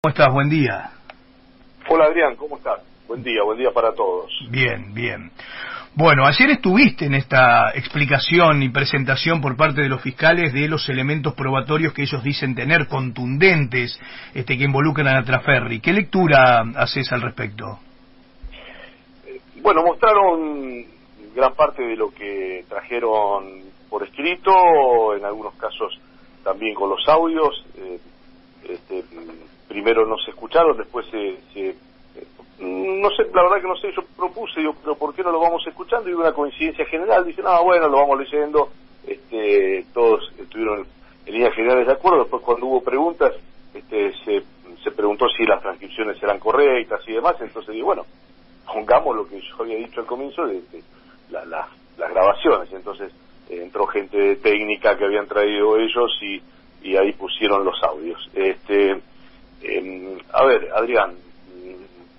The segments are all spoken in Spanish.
¿Cómo estás? Buen día. Hola Adrián, ¿cómo estás? Buen día, buen día para todos. Bien, bien. Bueno, ayer estuviste en esta explicación y presentación por parte de los fiscales de los elementos probatorios que ellos dicen tener contundentes este, que involucran a Traferri. ¿Qué lectura haces al respecto? Bueno, mostraron gran parte de lo que trajeron por escrito, en algunos casos también con los audios. Eh, este, primero no se escucharon, después se, se, no sé, la verdad que no sé, yo propuse, yo, pero ¿por qué no lo vamos escuchando? Y hubo una coincidencia general, dicen, ah, bueno, lo vamos leyendo, este, todos estuvieron en líneas generales de acuerdo, después cuando hubo preguntas, este, se, se preguntó si las transcripciones eran correctas y demás, entonces digo, bueno, pongamos lo que yo había dicho al comienzo de, la, las grabaciones, entonces eh, entró gente técnica que habían traído ellos y, y ahí pusieron los audios. Este, eh, a ver, Adrián,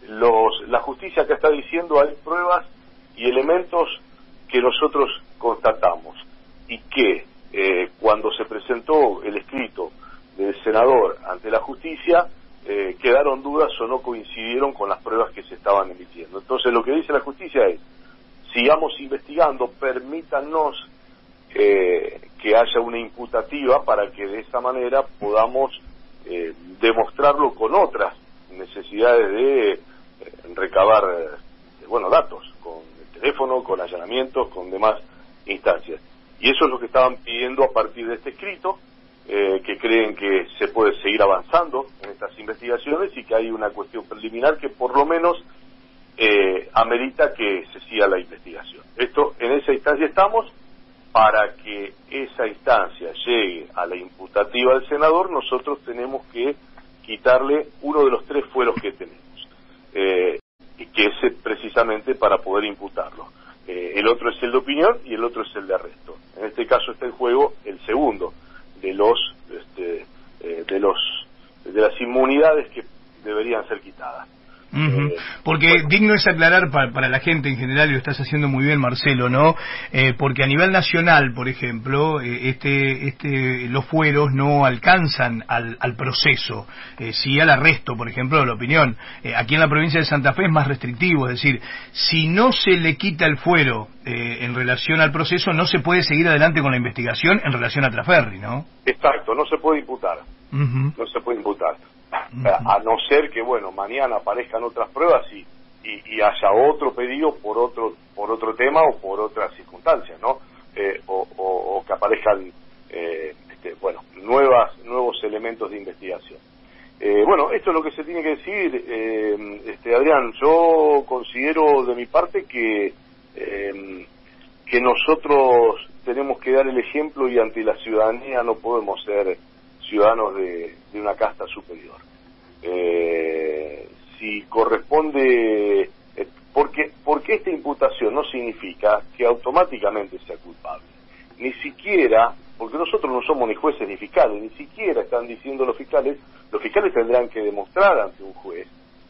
los, la justicia que está diciendo hay pruebas y elementos que nosotros constatamos y que eh, cuando se presentó el escrito del senador ante la justicia eh, quedaron dudas o no coincidieron con las pruebas que se estaban emitiendo. Entonces lo que dice la justicia es, sigamos investigando, permítanos eh, que haya una imputativa para que de esa manera podamos eh, demostrarlo con otras necesidades de eh, recabar eh, bueno datos con el teléfono, con allanamientos, con demás instancias. Y eso es lo que estaban pidiendo a partir de este escrito, que creen que se puede seguir avanzando en estas investigaciones y que hay una cuestión preliminar que por lo menos amerita que se siga la investigación. Esto, en esa instancia estamos, para que esa instancia llegue a la imputativa del senador, nosotros tenemos que quitarle uno de los tres fueros que tenemos, eh, que es precisamente para poder imputarlo. Eh, el otro es el de opinión y el otro es el de arresto. En este caso está en juego el segundo de los este, eh, de los de las inmunidades que deberían ser quitadas. Eh, porque digno es aclarar para, la gente en general, y lo estás haciendo muy bien, Marcelo, ¿no? Eh, porque a nivel nacional, por ejemplo, eh, este, este, los fueros no alcanzan al, al proceso, sí al arresto, por ejemplo, de la opinión. aquí en la provincia de Santa Fe es más restrictivo, es decir, si no se le quita el fuero en relación al proceso, no se puede seguir adelante con la investigación en relación a Traferri, ¿no? Exacto, no se puede imputar. No se puede imputar a no ser que bueno mañana aparezcan otras pruebas y, y, haya otro pedido por otro por otro tema o por otras circunstancias no eh, o, que aparezcan eh, este, bueno nuevas nuevos elementos de investigación. Eh, bueno esto es lo que se tiene que decir este Adrián. Yo considero de mi parte que que nosotros tenemos que dar el ejemplo y ante la ciudadanía no podemos ser ciudadanos de, una casta superior. Eh, si corresponde, eh, porque, porque esta imputación no significa que automáticamente sea culpable. Ni siquiera, porque nosotros no somos ni jueces ni fiscales, ni siquiera están diciendo los fiscales, los fiscales tendrán que demostrar ante un juez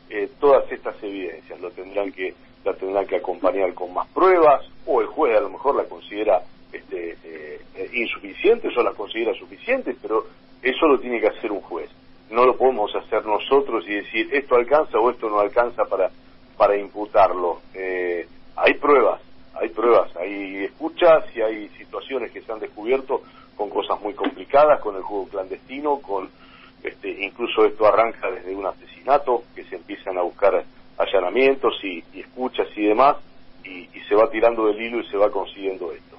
eh, todas estas evidencias, lo tendrán que, la tendrán que acompañar con más pruebas, o el juez a lo mejor la considera este, insuficiente, o la considera suficiente, pero eso lo tiene que hacer un juez. No lo podemos hacer nosotros y decir esto alcanza o esto no alcanza para, para imputarlo. Eh, hay pruebas, hay pruebas, hay escuchas y hay situaciones que se han descubierto con cosas muy complicadas, con el juego clandestino, con este, incluso esto arranca desde un asesinato, que se empiezan a buscar allanamientos y, escuchas y demás, y, y, se va tirando del hilo y se va consiguiendo esto.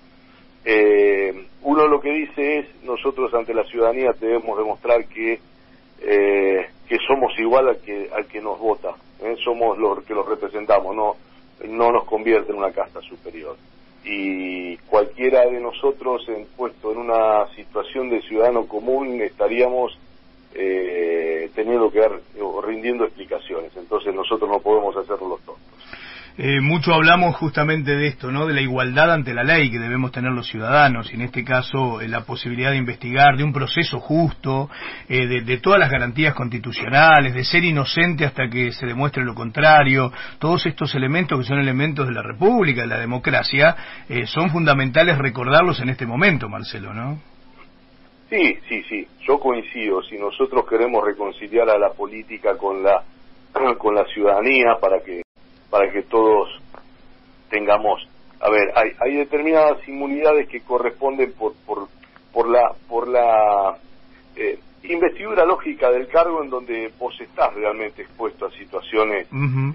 Eh, uno lo que dice es, nosotros ante la ciudadanía debemos demostrar que, eh, que somos igual al que, al que nos vota, ¿eh? somos los que los representamos, no, no nos convierte en una casta superior. Y cualquiera de nosotros en, puesto en una situación de ciudadano común estaríamos eh, teniendo que dar o rindiendo explicaciones. Entonces nosotros no podemos hacerlo los tontos. Eh, mucho hablamos justamente de esto, ¿no? De la igualdad ante la ley que debemos tener los ciudadanos, y en este caso eh, la posibilidad de investigar, de un proceso justo, eh, de, todas las garantías constitucionales, de ser inocente hasta que se demuestre lo contrario, todos estos elementos que son elementos de la República, de la democracia, son fundamentales recordarlos en este momento, Marcelo, ¿no? Sí, sí, sí, yo coincido. Si nosotros queremos reconciliar a la política con la con la ciudadanía para que para que todos tengamos, a ver, hay, hay determinadas inmunidades que corresponden por por por la por la eh, investidura lógica del cargo en donde vos estás realmente expuesto a situaciones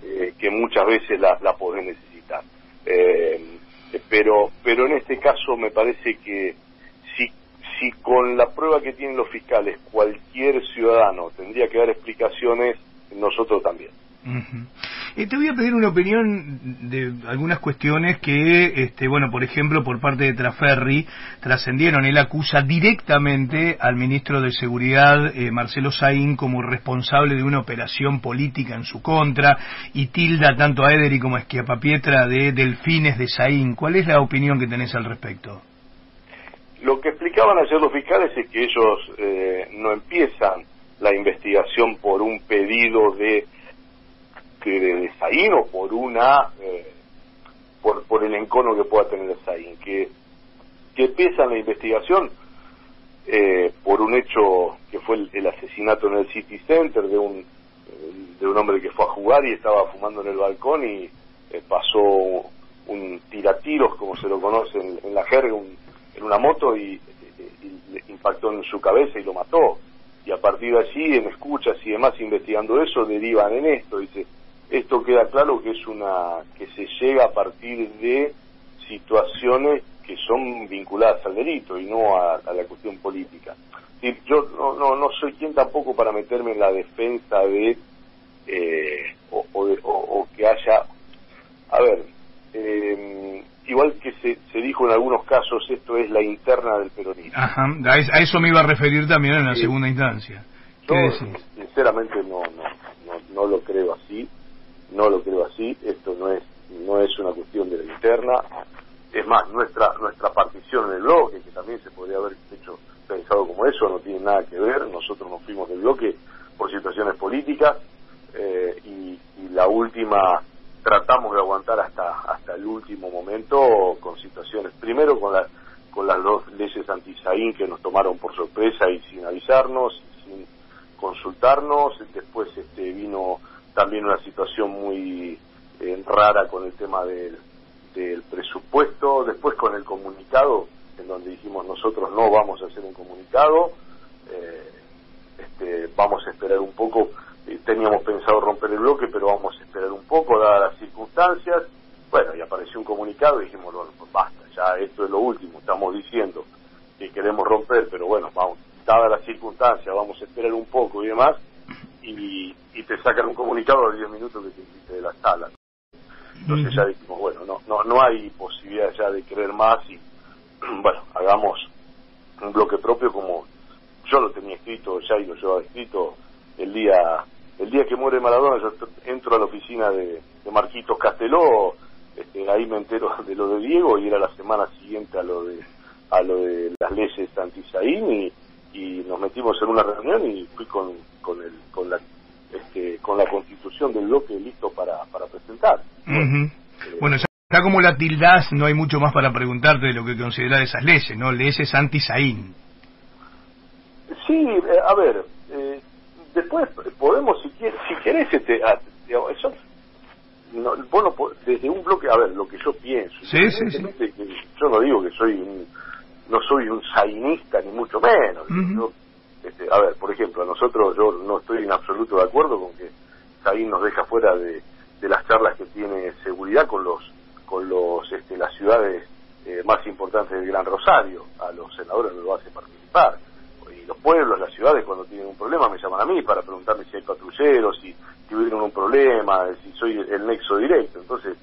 eh, que muchas veces la, la podés necesitar. Eh, pero pero en este caso me parece que si con la prueba que tienen los fiscales cualquier ciudadano tendría que dar explicaciones, nosotros también. Eh, te voy a pedir una opinión de algunas cuestiones que, este, bueno, por ejemplo, por parte de Traferri, trascendieron. Él acusa directamente al ministro de Seguridad, eh, Marcelo Saín, como responsable de una operación política en su contra y tilda tanto a Ederi como a Esquiapapietra de delfines de Saín. ¿Cuál es la opinión que tenés al respecto? Lo que explicaban ayer los fiscales es que ellos eh, no empiezan la investigación por un pedido de de, de Saín o por una eh, por, por el encono que pueda tener Saín que que empiezan la investigación eh, por un hecho que fue el, asesinato en el City Center de un de un hombre que fue a jugar y estaba fumando en el balcón y pasó un tiratiros como se lo conoce en, la jerga un, en una moto y, impactó en su cabeza y lo mató. Y a partir de allí, en escuchas y demás, investigando eso, derivan en esto. Dice, esto queda claro que es una que se llega a partir de situaciones que son vinculadas al delito y no a, la cuestión política. Y yo no, no, no soy quien tampoco para meterme en la defensa de eh, o, o, que haya a ver eh, igual que se, se dijo en algunos casos, esto es la interna del peronismo. Ajá, a eso me iba a referir también en la segunda instancia. ¿Qué sinceramente no, no, no, lo creo así, no lo creo así, esto no es, no es una cuestión de la interna, es más, nuestra, nuestra partición en el bloque, que también se podría haber hecho pensado como eso, no tiene nada que ver, nosotros nos fuimos del bloque por situaciones políticas, eh, y, la última tratamos de aguantar hasta hasta el último momento con situaciones primero con las con las dos leyes anti-Saín que nos tomaron por sorpresa y sin avisarnos sin consultarnos. Después este vino también una situación muy eh, rara con el tema del, del presupuesto. Después con el comunicado en donde dijimos nosotros no vamos a hacer un comunicado eh, este, vamos a esperar un poco eh, teníamos pensado romper el bloque, pero vamos a esperar un poco, dadas las circunstancias. Bueno, y apareció un comunicado y dijimos, bueno, pues basta, ya esto es lo último, estamos diciendo que queremos romper, pero bueno, vamos, dadas las circunstancias, vamos a esperar un poco y demás, y, y te sacan un comunicado los 10 minutos que te hiciste de la sala. Entonces ya dijimos, bueno, no, no, no hay posibilidad ya de creer más y, bueno, hagamos un bloque propio como yo lo tenía escrito ya y lo llevaba escrito el día el día que muere Maradona yo entro a la oficina de, de Marquitos Casteló, este, ahí me entero de lo de Diego y era la semana siguiente a lo de a lo de las leyes anti y, y nos metimos en una reunión y fui con, con el con la este, con la constitución del bloque listo para, para presentar. Bueno, ya está como la tildás, no hay mucho más para preguntarte de lo que considerar esas leyes, ¿no? Leyes anti-Saín. Sí, eh, a ver, eh, después podemos, si, quieres, si querés, este, ah, eso, no, bueno, desde un bloque, a ver, lo que yo pienso. Sí, sí, sí. yo no digo que soy un, no soy un sainista, ni mucho menos. este, a ver, por ejemplo, nosotros, yo no estoy en absoluto de acuerdo con que Saín nos deja fuera de, de las charlas que tiene seguridad con los con los este, las ciudades eh, más importantes del Gran Rosario. A los senadores no lo hace participar los pueblos, las ciudades, cuando tienen un problema, me llaman a mí para preguntarme si hay patrulleros, si tuvieron un problema, si soy el nexo directo. Entonces,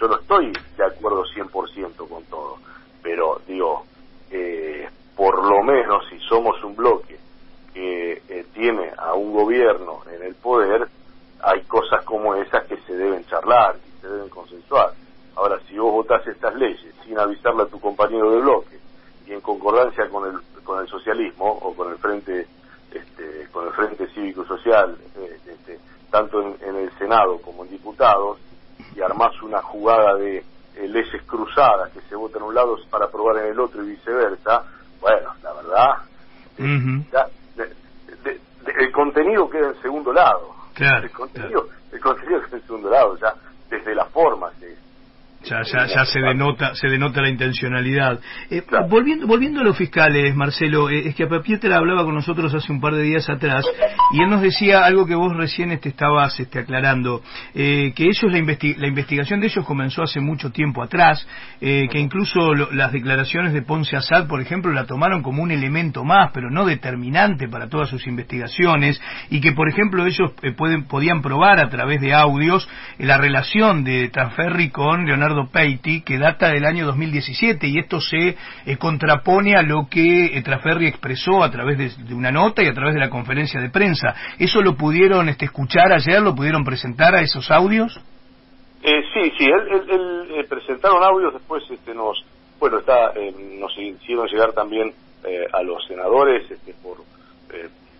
yo no estoy de acuerdo 100% con todo. Pero, digo, eh, por lo menos si somos un bloque que eh, tiene a un gobierno en el poder, hay cosas como esas que se deben charlar, y se deben consensuar. Ahora, si vos votás estas leyes sin avisarle a tu compañero de bloque y en concordancia con el con el socialismo o con el frente este, con el frente cívico social eh, este, tanto en, el senado como en diputados y armás una jugada de eh, leyes cruzadas que se votan en un lado para aprobar en el otro y viceversa bueno la verdad el contenido queda en segundo lado. el contenido, el contenido queda en segundo lado, ya desde la forma se, ya, ya, ya se denota se denota la intencionalidad. Eh, volviendo, volviendo a los fiscales, Marcelo, eh, es que Pietra hablaba con nosotros hace un par de días atrás y él nos decía algo que vos recién te este, estabas este, aclarando, eh, que ellos la, la, investigación de ellos comenzó hace mucho tiempo atrás, que incluso las declaraciones de Ponce Assad, por ejemplo, la tomaron como un elemento más, pero no determinante para todas sus investigaciones, y que, por ejemplo, ellos pueden, podían probar a través de audios la relación de Transferri con Leonardo Peiti, que data del año 2017, y esto se eh, contrapone a lo que eh, Traferri expresó a través de, una nota y a través de la conferencia de prensa. ¿Eso lo pudieron este, escuchar ayer? ¿Lo pudieron presentar a esos audios? Eh, sí, sí, él, presentaron audios, después este, nos, bueno, está, nos hicieron llegar también a los senadores este, por,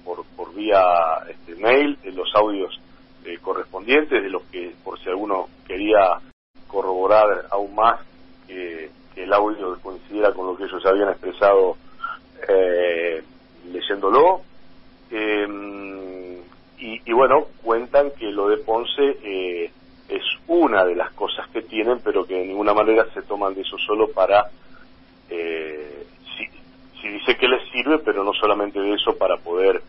por, por vía este, mail los audios correspondientes de los que por si alguno quería corroborar aún más que, el audio coincidiera con lo que ellos habían expresado eh, leyéndolo. Em, y, bueno, cuentan que lo de Ponce eh, es una de las cosas que tienen, pero que de ninguna manera se toman de eso solo para, eh, si, si dice que les sirve, pero no solamente de eso para poder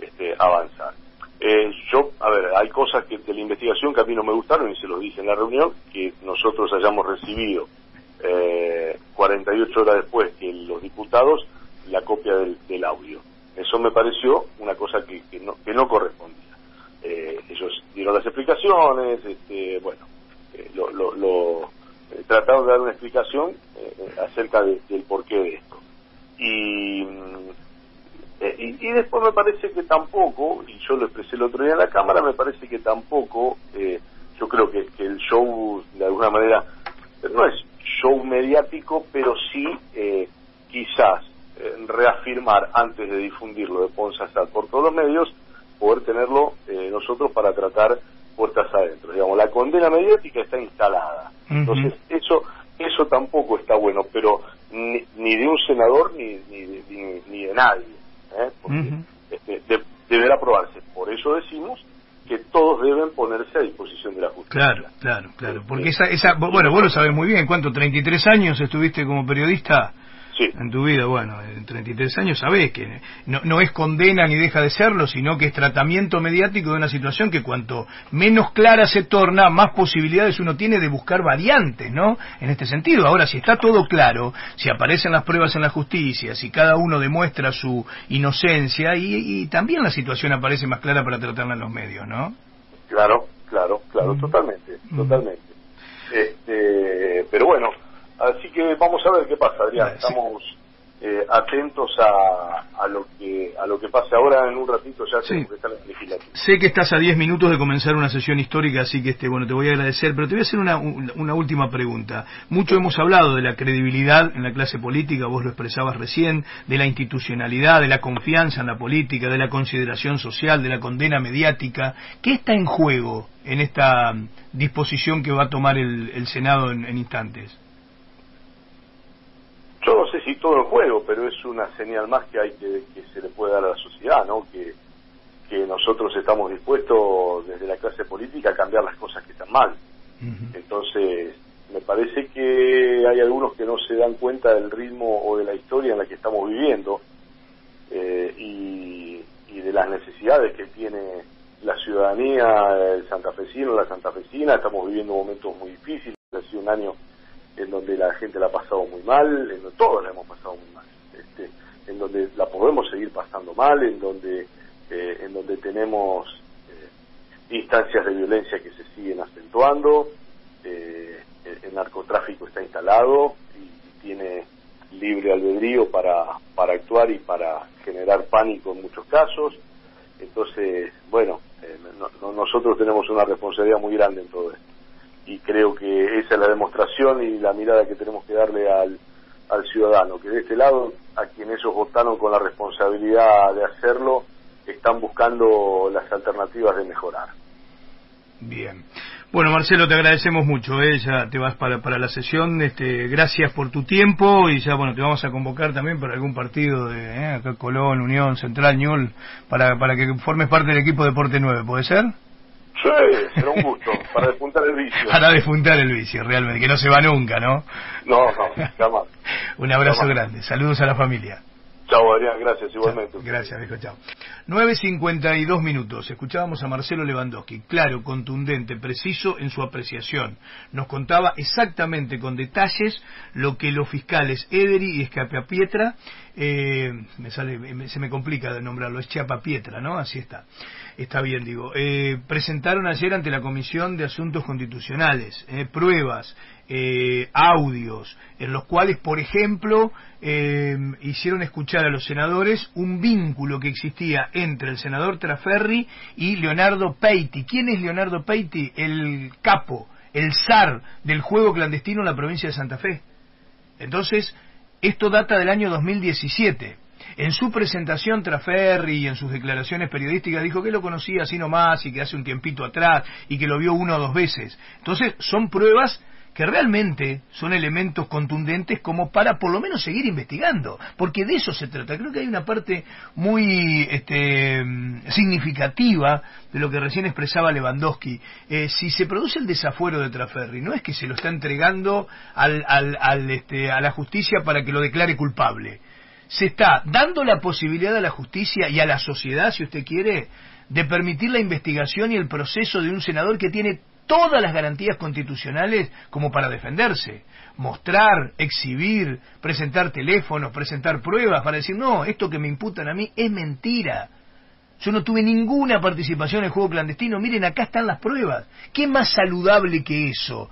este, avanzar. Eh, yo, a ver, hay cosas que de la investigación que a mí no me gustaron y se los dije en la reunión, que nosotros hayamos recibido eh, 48 horas después que los diputados la copia del, audio. Eso me pareció una cosa que, que, no, que no correspondía. Eh, ellos dieron las explicaciones, este, bueno, eh, lo, lo, lo eh, trataron de dar una explicación acerca del porqué de esto. Y eh, y, después me parece que tampoco, y yo lo expresé el otro día en la Cámara, me parece que tampoco, eh, yo creo que, el show, de alguna manera, no es show mediático, pero sí eh, quizás reafirmar antes de difundirlo de Ponce por todos los medios, poder tenerlo nosotros para tratar puertas adentro. Digamos, la condena mediática está instalada. Entonces, eso eso tampoco está bueno, pero ni, ni de un senador ni, ni, ni de nadie. ¿Eh? porque este, deberá aprobarse. Por eso decimos que todos deben ponerse a disposición de la justicia. Claro, claro, claro. Porque esa, esa bueno, vos lo sabés muy bien, ¿cuánto? ¿33 años estuviste como periodista? En tu vida, bueno, en 33 años sabés que no, no es condena ni deja de serlo, sino que es tratamiento mediático de una situación que cuanto menos clara se torna, más posibilidades uno tiene de buscar variantes, ¿no? En este sentido, ahora si está todo claro, si aparecen las pruebas en la justicia, si cada uno demuestra su inocencia y, también la situación aparece más clara para tratarla en los medios, ¿no? Claro, claro, claro, mm. totalmente, mm. totalmente. Este, pero bueno, Así que vamos a ver qué pasa, Adrián. Estamos eh, atentos a, a, lo que a lo que pase ahora en un ratito ya sí. Sé que estás a 10 minutos de comenzar una sesión histórica, así que este bueno te voy a agradecer, pero te voy a hacer una, una última pregunta. Mucho hemos hablado de la credibilidad en la clase política, vos lo expresabas recién, de la institucionalidad, de la confianza en la política, de la consideración social, de la condena mediática. ¿Qué está en juego en esta disposición que va a tomar el, el Senado en instantes? Todo el juego, pero es una señal más que hay que, que se le puede dar a la sociedad, ¿no? Que, que nosotros estamos dispuestos desde la clase política a cambiar las cosas que están mal. Entonces, me parece que hay algunos que no se dan cuenta del ritmo o de la historia en la que estamos viviendo eh, y, y, de las necesidades que tiene la ciudadanía, el santafesino, la santafesina. Estamos viviendo momentos muy difíciles. Ha sido un año en donde la gente la ha pasado muy mal, en donde todos la hemos pasado muy mal, este, en donde la podemos seguir pasando mal, en donde, eh, en donde tenemos eh, instancias de violencia que se siguen acentuando, eh, el, narcotráfico está instalado y tiene libre albedrío para, para actuar y para generar pánico en muchos casos. Entonces, bueno, nosotros tenemos una responsabilidad muy grande en todo esto y creo que esa es la demostración y la mirada que tenemos que darle al, al ciudadano, que de este lado, a quienes ellos votaron con la responsabilidad de hacerlo, están buscando las alternativas de mejorar. Bien. Bueno, Marcelo, te agradecemos mucho. ¿eh? Ya te vas para, para la sesión. Este, gracias por tu tiempo y ya, bueno, te vamos a convocar también para algún partido de ¿eh? acá Colón, Unión, Central, Ñul, para, para que formes parte del equipo Deporte 9. ¿Puede ser? Sí, será un gusto, para despuntar el vicio. Para despuntar el vicio, realmente, que no se va nunca, ¿no? No, no, jamás. un abrazo grande. Saludos a la familia. Chao, Adrián, gracias, igualmente. Gracias, viejo, chao. 9.52 minutos. Escuchábamos a Marcelo Lewandowski, claro, contundente, preciso en su apreciación. Nos contaba exactamente con detalles lo que los fiscales Ederi y Escapapietra, eh, me sale, se me complica de nombrarlo, es Pietra, ¿no? Así está. Está bien, digo. Eh, presentaron ayer ante la Comisión de Asuntos Constitucionales eh, pruebas, eh, audios, en los cuales, por ejemplo, eh, hicieron escuchar a los senadores un vínculo que existía entre el senador Traferri y Leonardo Peiti. ¿Quién es Leonardo Peiti? El capo, el zar del juego clandestino en la provincia de Santa Fe. Entonces, esto data del año 2017. En su presentación Traferri y en sus declaraciones periodísticas dijo que lo conocía así nomás y que hace un tiempito atrás y que lo vio una o dos veces. Entonces, son pruebas que realmente son elementos contundentes como para por lo menos seguir investigando, porque de eso se trata. Creo que hay una parte muy este, significativa de lo que recién expresaba Lewandowski. Eh, si se produce el desafuero de Traferri, no es que se lo está entregando al, al, este, a la justicia para que lo declare culpable. Se está dando la posibilidad a la justicia y a la sociedad, si usted quiere, de permitir la investigación y el proceso de un senador que tiene todas las garantías constitucionales como para defenderse. Mostrar, exhibir, presentar teléfonos, presentar pruebas para decir, no, esto que me imputan a mí es mentira. Yo no tuve ninguna participación en el juego clandestino. Miren, acá están las pruebas. ¿Qué más saludable que eso?